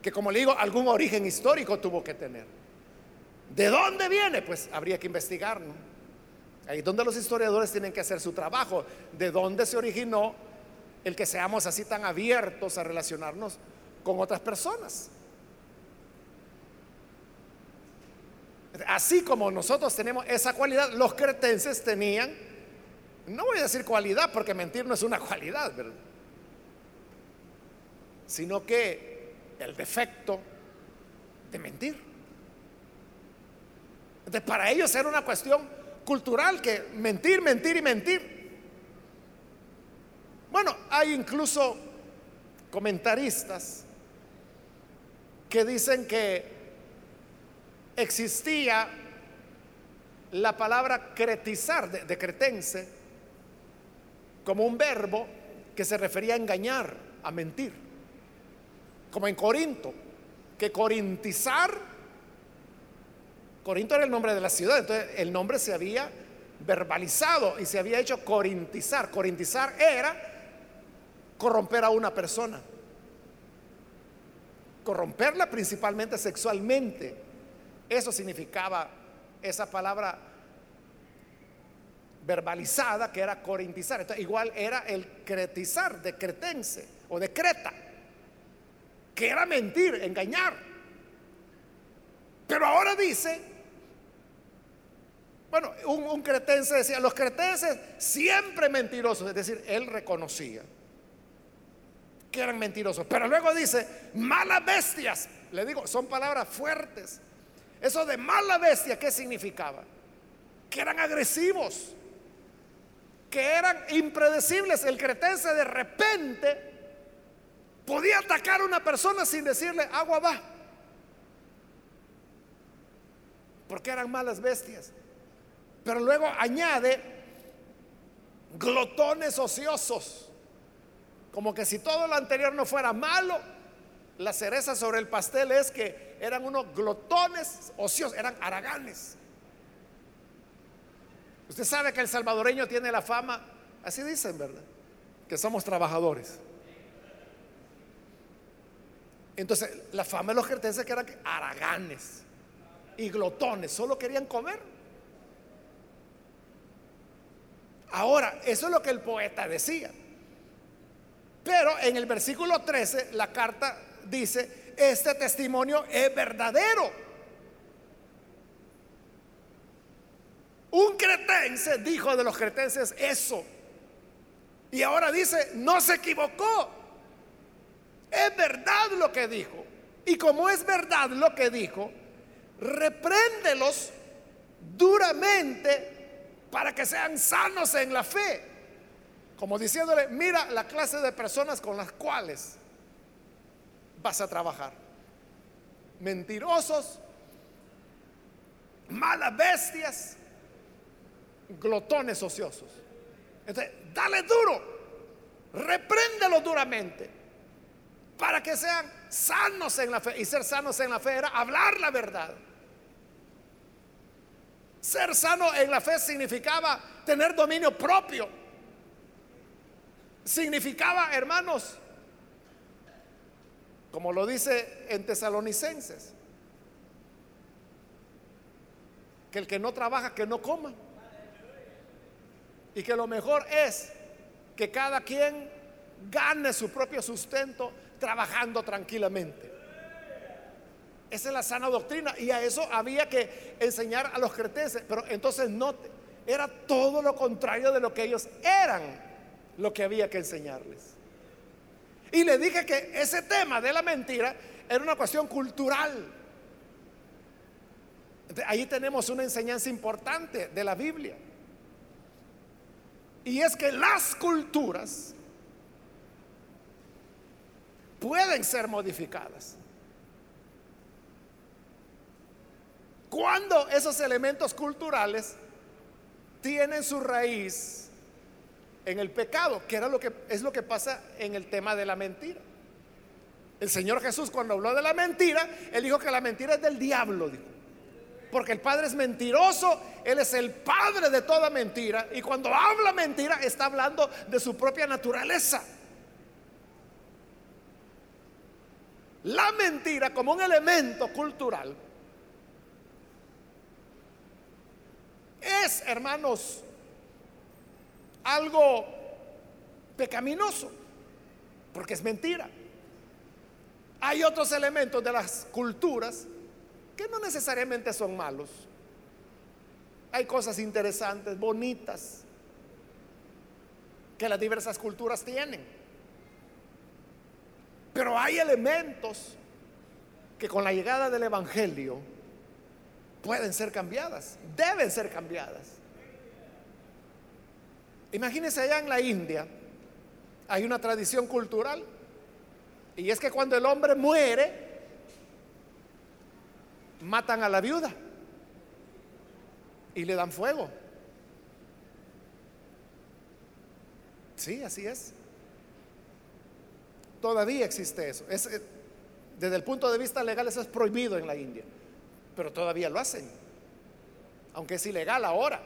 que como le digo, algún origen histórico tuvo que tener. ¿De dónde viene? Pues habría que investigar. Ahí es donde los historiadores tienen que hacer su trabajo. ¿De dónde se originó el que seamos así tan abiertos a relacionarnos con otras personas? Así como nosotros tenemos esa cualidad, los cretenses tenían, no voy a decir cualidad porque mentir no es una cualidad, ¿verdad? Sino que el defecto de mentir. Para ellos era una cuestión cultural que mentir, mentir y mentir. Bueno, hay incluso comentaristas que dicen que existía la palabra cretizar de, de, cretense como un verbo que se refería a engañar, a mentir como en Corinto, que corintizar, Corinto era el nombre de la ciudad, entonces el nombre se había verbalizado y se había hecho corintizar. Corintizar era corromper a una persona, corromperla principalmente sexualmente. Eso significaba esa palabra verbalizada que era corintizar. Entonces, igual era el cretizar de cretense o de Creta, que era mentir, engañar. Pero ahora dice, bueno, un, cretense decía, los cretenses siempre mentirosos, es decir, él reconocía que eran mentirosos. Pero luego dice, malas bestias. Le digo, son palabras fuertes. Eso de mala bestia, ¿qué significaba? Que eran agresivos, que eran impredecibles. El cretense de repente podía atacar a una persona sin decirle, agua va. Porque eran malas bestias. Pero luego añade glotones ociosos. Como que si todo lo anterior no fuera malo, la cereza sobre el pastel es que eran unos glotones ociosos, eran araganes. Usted sabe que el salvadoreño tiene la fama, así dicen, ¿verdad? Que somos trabajadores. Entonces, la fama de los cretenses que eran araganes y glotones, solo querían comer. Ahora, eso es lo que el poeta decía. Pero en el versículo 13 la carta dice, este testimonio es verdadero. Un cretense dijo de los cretenses eso. Y ahora dice, no se equivocó. Es verdad lo que dijo. Y como es verdad lo que dijo, repréndelos duramente para que sean sanos en la fe. Como diciéndole, mira la clase de personas con las cuales vas a trabajar. Mentirosos, malas bestias, glotones ociosos. Entonces, dale duro, repréndelo duramente, para que sean sanos en la fe. Y ser sanos en la fe era hablar la verdad. Ser sano en la fe significaba tener dominio propio significaba, hermanos, como lo dice en Tesalonicenses, que el que no trabaja, que no coma. Y que lo mejor es que cada quien gane su propio sustento trabajando tranquilamente. Esa es la sana doctrina y a eso había que enseñar a los cretenses. Pero entonces no, era todo lo contrario de lo que ellos eran lo que había que enseñarles. Y le dije que ese tema de la mentira era una cuestión cultural. Ahí tenemos una enseñanza importante de la Biblia. Y es que las culturas pueden ser modificadas. Cuando esos elementos culturales tienen su raíz en el pecado, que era lo que es lo que pasa en el tema de la mentira. El Señor Jesús cuando habló de la mentira, él dijo que la mentira es del diablo, Porque el Padre es mentiroso, Él es el Padre de toda mentira. Y cuando habla mentira, está hablando de su propia naturaleza. La mentira como un elemento cultural es, hermanos, algo pecaminoso, porque es mentira. Hay otros elementos de las culturas que no necesariamente son malos. Hay cosas interesantes, bonitas, que las diversas culturas tienen. Pero hay elementos que con la llegada del Evangelio pueden ser cambiadas, deben ser cambiadas. Imagínense allá en la India, hay una tradición cultural, y es que cuando el hombre muere, matan a la viuda y le dan fuego. Sí, así es. Todavía existe eso. Eh, desde el punto de vista legal eso es prohibido en la India, pero todavía lo hacen, aunque es ilegal ahora.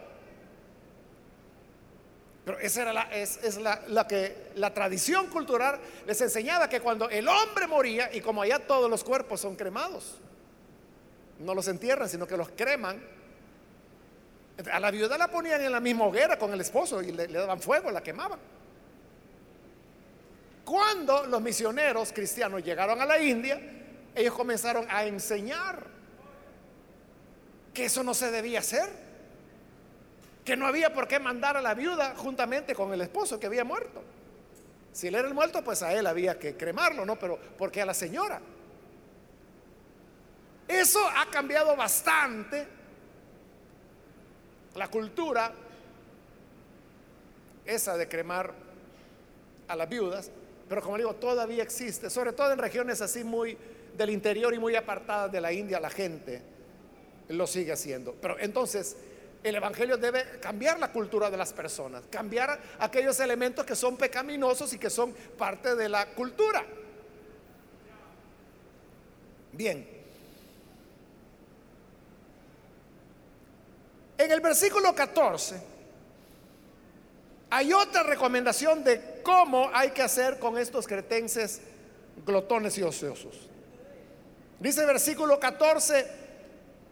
Pero esa era la, es, la, que la tradición cultural les enseñaba que cuando el hombre moría, y como allá todos los cuerpos son cremados, no los entierran, sino que los creman, A la viuda la ponían en la misma hoguera con el esposo y le, le daban fuego, la quemaban. Cuando los misioneros cristianos llegaron a la India, ellos comenzaron a enseñar que eso no se debía hacer, que no había por qué mandar a la viuda juntamente con el esposo que había muerto. Si él era el muerto, pues a él había que cremarlo, ¿no? Pero porque a la señora. Eso ha cambiado bastante la cultura, esa de cremar a las viudas, pero como digo, todavía existe, sobre todo en regiones así muy del interior y muy apartadas de la India, la gente lo sigue haciendo. Pero entonces, el Evangelio debe cambiar la cultura de las personas, cambiar aquellos elementos que son pecaminosos y que son parte de la cultura. Bien. En el versículo 14 hay otra recomendación de cómo hay que hacer con estos cretenses glotones y ociosos. Dice el versículo 14,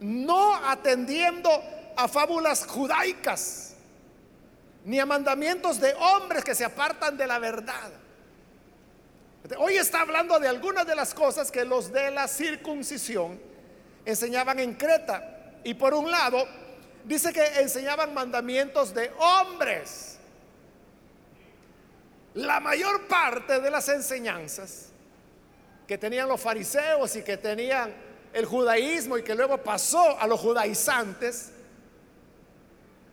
no atendiendo a fábulas judaicas, ni a mandamientos de hombres que se apartan de la verdad. Hoy está hablando de algunas de las cosas que los de la circuncisión enseñaban en Creta. Y por un lado, dice que enseñaban mandamientos de hombres. La mayor parte de las enseñanzas que tenían los fariseos y que tenían el judaísmo y que luego pasó a los judaizantes,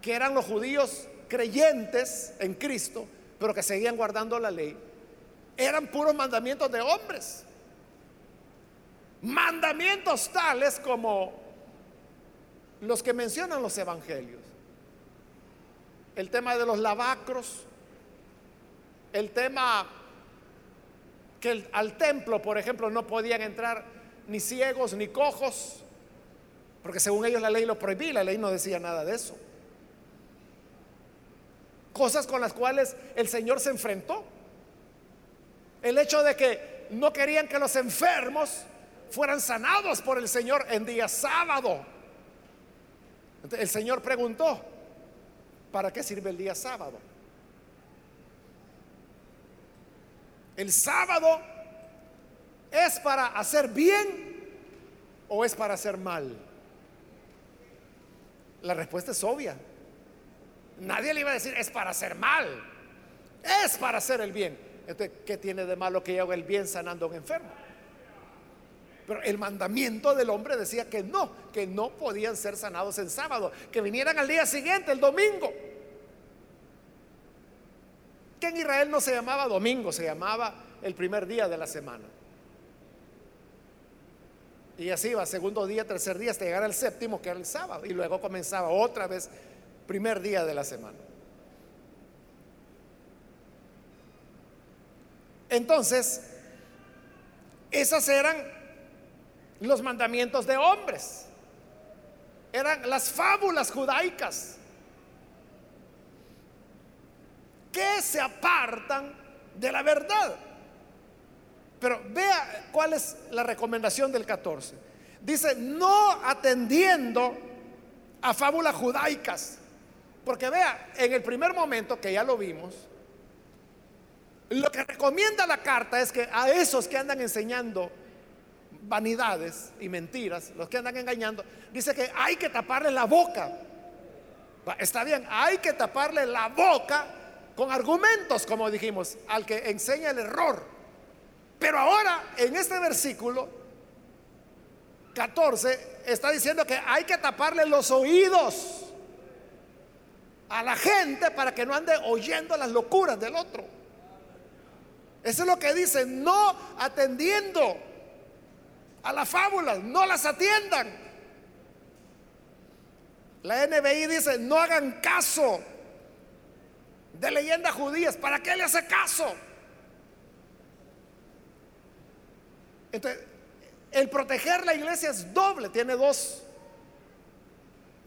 que eran los judíos creyentes en Cristo, pero que seguían guardando la ley, eran puros mandamientos de hombres. Mandamientos tales como los que mencionan los evangelios. El tema de los lavacros, el tema que al templo, por ejemplo, no podían entrar ni ciegos ni cojos, porque según ellos la ley lo prohibía, la ley no decía nada de eso. Cosas con las cuales el Señor se enfrentó. El hecho de que no querían que los enfermos fueran sanados por el Señor en día sábado. el Señor preguntó, ¿para qué sirve el día sábado? ¿El sábado es para hacer bien o es para hacer mal? La respuesta es obvia. Nadie le iba a decir es para hacer mal, es para hacer el bien. Entonces, ¿qué tiene de malo que yo haga el bien sanando a un enfermo? Pero el mandamiento del hombre decía que no, que no podían ser sanados en sábado, que vinieran al día siguiente, el domingo que en Israel no se llamaba domingo, se llamaba el primer día de la semana. Y así va, segundo día, tercer día, hasta llegar al séptimo, que era el sábado. Y luego comenzaba otra vez, primer día de la semana. Entonces, esas eran los mandamientos de hombres. Eran las fábulas judaicas. que se apartan de la verdad. Pero vea cuál es la recomendación del 14. Dice, no atendiendo a fábulas judaicas. Porque vea, en el primer momento que ya lo vimos, lo que recomienda la carta es que a esos que andan enseñando vanidades y mentiras, los que andan engañando, dice que hay que taparle la boca. Está bien, hay que taparle la boca con argumentos, como dijimos, al que enseña el error. Pero ahora, en este versículo 14, está diciendo que hay que taparle los oídos a la gente para que no ande oyendo las locuras del otro. Eso es lo que dice, no atendiendo a las fábulas, no las atiendan. La NBI dice, no hagan caso de leyendas judías. ¿Para qué le hace caso? Entonces, el proteger la iglesia es doble, tiene dos,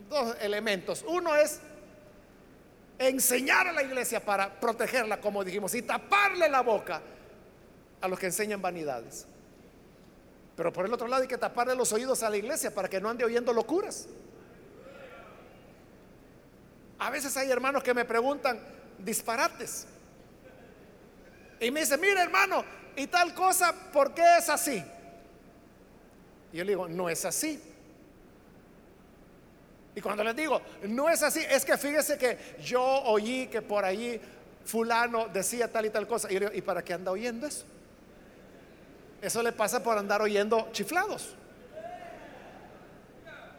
dos elementos. Uno es enseñar a la iglesia para protegerla, como dijimos, y taparle la boca a los que enseñan vanidades. Pero por el otro lado hay que taparle los oídos a la iglesia para que no ande oyendo locuras. A veces hay hermanos que me preguntan disparates. Y me dicen, mire hermano, y tal cosa, ¿por qué es así? Y yo le digo, no es así. Y cuando les digo, no es así, es que fíjese que yo oí que por allí fulano decía tal y tal cosa. Y yo ¿y para qué anda oyendo eso? Eso le pasa por andar oyendo chiflados.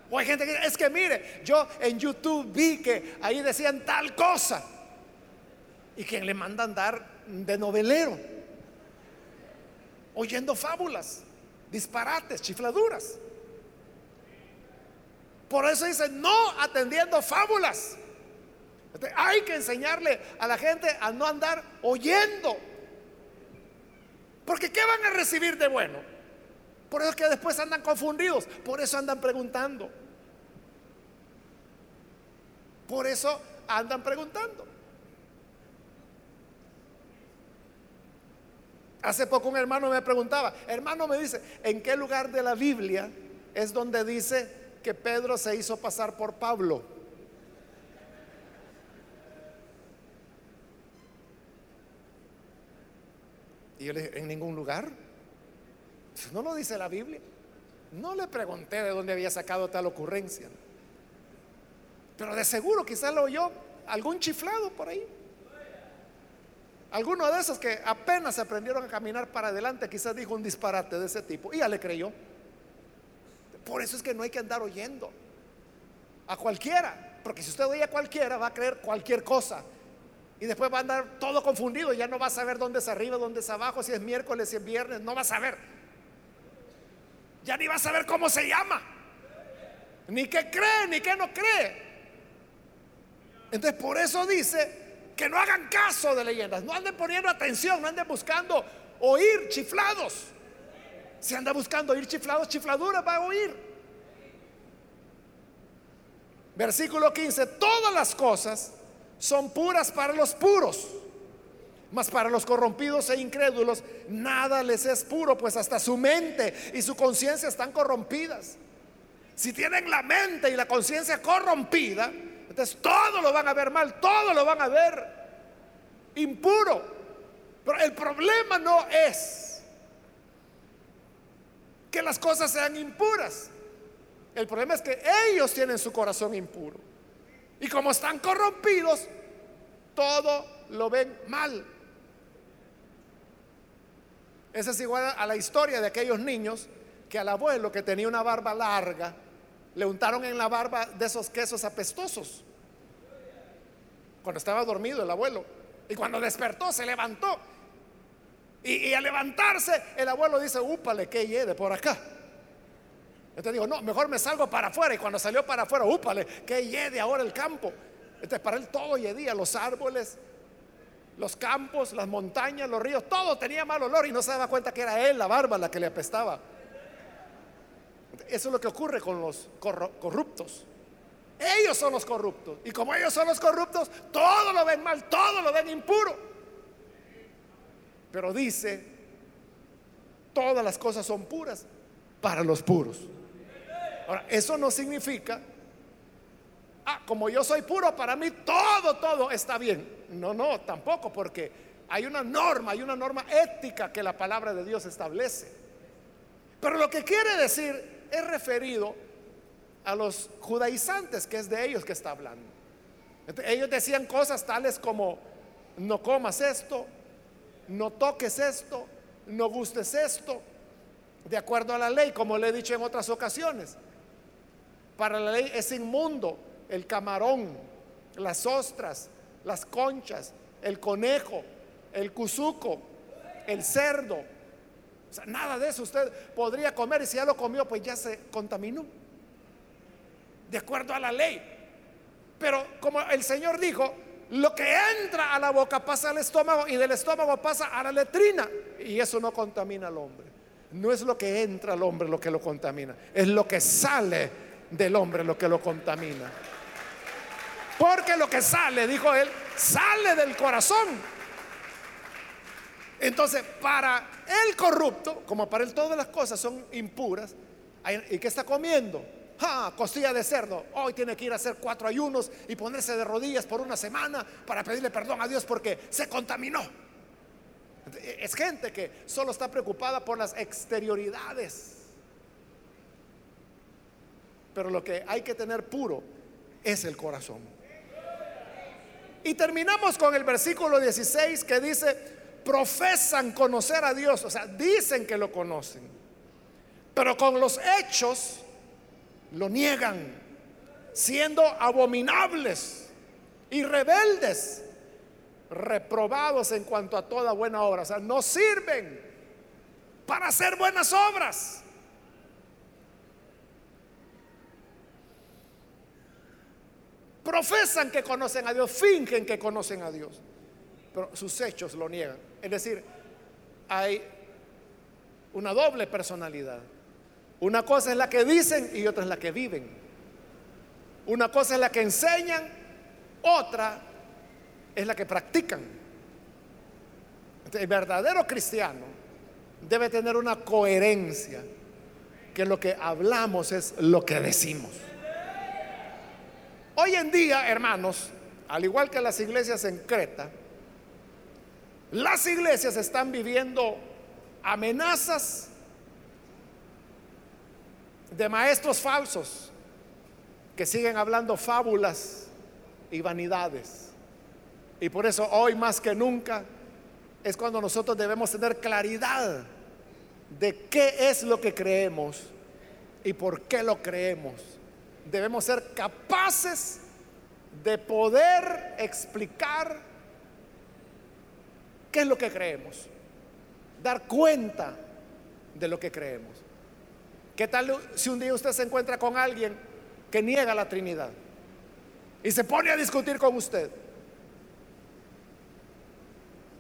O hay gente que es que mire, yo en YouTube vi que ahí decían tal cosa. Y quien le manda andar de novelero, oyendo fábulas, disparates, chifladuras. Por eso dice, no atendiendo fábulas. Hay que enseñarle a la gente a no andar oyendo. Porque ¿qué van a recibir de bueno? Por eso es que después andan confundidos. Por eso andan preguntando. Por eso andan preguntando. Hace poco un hermano me preguntaba, hermano me dice, ¿en qué lugar de la Biblia es donde dice que Pedro se hizo pasar por Pablo? Y yo le dije, ¿en ningún lugar? No lo dice la Biblia. No le pregunté de dónde había sacado tal ocurrencia. Pero de seguro quizás lo oyó algún chiflado por ahí. Alguno de esos que apenas aprendieron a caminar para adelante, quizás dijo un disparate de ese tipo y ya le creyó. Por eso es que no hay que andar oyendo a cualquiera, porque si usted oye a cualquiera va a creer cualquier cosa y después va a andar todo confundido, ya no va a saber dónde es arriba, dónde es abajo, si es miércoles, si es viernes, no va a saber. Ya ni va a saber cómo se llama, ni qué cree, ni qué no cree. Entonces por eso dice que no hagan caso de leyendas, no anden poniendo atención, no anden buscando oír chiflados. Si anda buscando oír chiflados, chifladuras va a oír. Versículo 15, todas las cosas son puras para los puros, mas para los corrompidos e incrédulos nada les es puro, pues hasta su mente y su conciencia están corrompidas. Si tienen la mente y la conciencia corrompida, entonces todo lo van a ver mal, todo lo van a ver impuro. Pero el problema no es que las cosas sean impuras. El problema es que ellos tienen su corazón impuro. Y como están corrompidos, todo lo ven mal. Esa es igual a la historia de aquellos niños que al abuelo que tenía una barba larga, le untaron en la barba de esos quesos apestosos. Cuando estaba dormido el abuelo. Y cuando despertó, se levantó. Y, al levantarse, el abuelo dice, úpale, que lleve por acá. Entonces digo, no, mejor me salgo para afuera. Y cuando salió para afuera, úpale, que lleve ahora el campo. Entonces para él todo yedía, los árboles, los campos, las montañas, los ríos, todo tenía mal olor y no se daba cuenta que era él, la barba, la que le apestaba. Eso es lo que ocurre con los corruptos. Ellos son los corruptos. Y como ellos son los corruptos, todo lo ven mal, todo lo ven impuro. Pero dice, todas las cosas son puras para los puros. Ahora, eso no significa, ah, como yo soy puro, para mí todo, todo está bien. No, no, tampoco, porque hay una norma, hay una norma ética que la palabra de Dios establece. Pero lo que quiere decir es referido a los judaizantes, que es de ellos que está hablando. ellos decían cosas tales como, no comas esto, no toques esto, no gustes esto, de acuerdo a la ley, como le he dicho en otras ocasiones. Para la ley es inmundo el camarón, las ostras, las conchas, el conejo, el cuzuco, el cerdo. O sea, nada de eso usted podría comer y si ya lo comió, pues ya se contaminó de acuerdo a la ley. Pero como el Señor dijo, lo que entra a la boca pasa al estómago y del estómago pasa a la letrina y eso no contamina al hombre. No es lo que entra al hombre lo que lo contamina, es lo que sale del hombre lo que lo contamina. Porque lo que sale, dijo él, sale del corazón. Entonces, para el corrupto, como para él todas las cosas son impuras, ¿y qué está comiendo? Ah, costilla de cerdo. Hoy tiene que ir a hacer cuatro ayunos y ponerse de rodillas por una semana para pedirle perdón a Dios porque se contaminó. Es gente que solo está preocupada por las exterioridades. Pero lo que hay que tener puro es el corazón. Y terminamos con el versículo 16 que dice, profesan conocer a Dios, o sea, dicen que lo conocen, pero con los hechos lo niegan, siendo abominables y rebeldes, reprobados en cuanto a toda buena obra. O sea, no sirven para hacer buenas obras. Profesan que conocen a Dios, fingen que conocen a Dios, pero sus hechos lo niegan. Es decir, hay una doble personalidad. Una cosa es la que dicen y otra es la que viven. Una cosa es la que enseñan, otra es la que practican. el verdadero cristiano debe tener una coherencia, que lo que hablamos es lo que decimos. Hoy en día, hermanos, al igual que las iglesias en Creta, las iglesias están viviendo amenazas de maestros falsos que siguen hablando fábulas y vanidades. Y por eso hoy más que nunca es cuando nosotros debemos tener claridad de qué es lo que creemos y por qué lo creemos. Debemos ser capaces de poder explicar qué es lo que creemos, dar cuenta de lo que creemos. ¿Qué tal si un día usted se encuentra con alguien que niega la Trinidad y se pone a discutir con usted?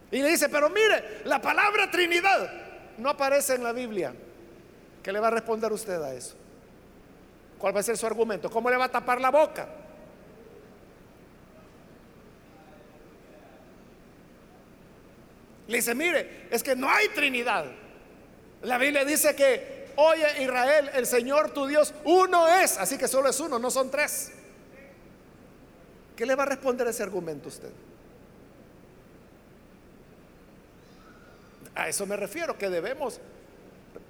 Y le dice, pero mire, la palabra Trinidad no aparece en la Biblia. ¿Qué le va a responder usted a eso? ¿Cuál va a ser su argumento? ¿Cómo le va a tapar la boca? Le dice, mire, es que no hay Trinidad. La Biblia dice que Oye Israel, el Señor tu Dios, uno es, así que solo es uno, no son tres. ¿Qué le va a responder ese argumento usted? A eso me refiero, que debemos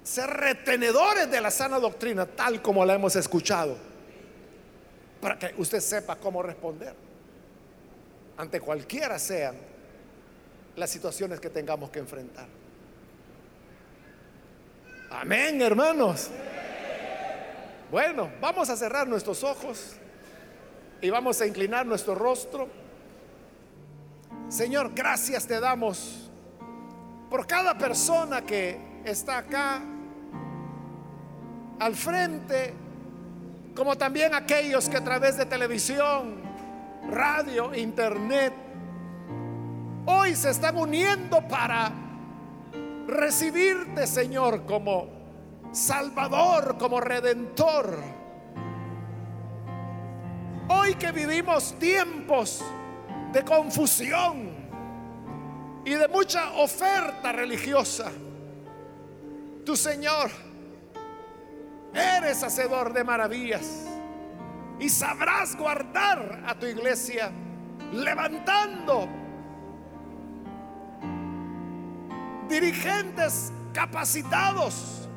ser retenedores de la sana doctrina, tal como la hemos escuchado, para que usted sepa cómo responder ante cualquiera sean las situaciones que tengamos que enfrentar. Amén, hermanos. Bueno, vamos a cerrar nuestros ojos y vamos a inclinar nuestro rostro. Señor, gracias te damos por cada persona que está acá al frente, como también aquellos que a través de televisión, radio, internet, hoy se están uniendo para recibirte, Señor, como Salvador, como Redentor. Hoy que vivimos tiempos de confusión y de mucha oferta religiosa, tu Señor, eres hacedor de maravillas y sabrás guardar a tu iglesia levantando dirigentes capacitados,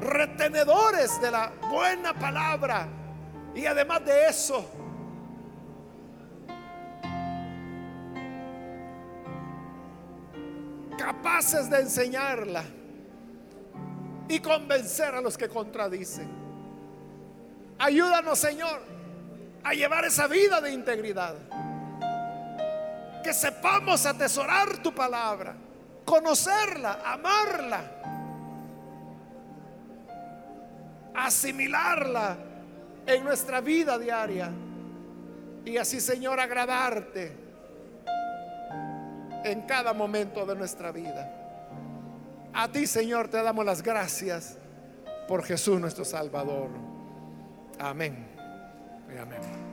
retenedores de la buena palabra. Y además de eso, capaces de enseñarla y convencer a los que contradicen. Ayúdanos, Señor, a llevar esa vida de integridad. Que sepamos atesorar tu palabra conocerla, amarla, asimilarla en nuestra vida diaria y así, Señor, agradarte en cada momento de nuestra vida. A ti, Señor, te damos las gracias por Jesús nuestro Salvador. Amén. Amén.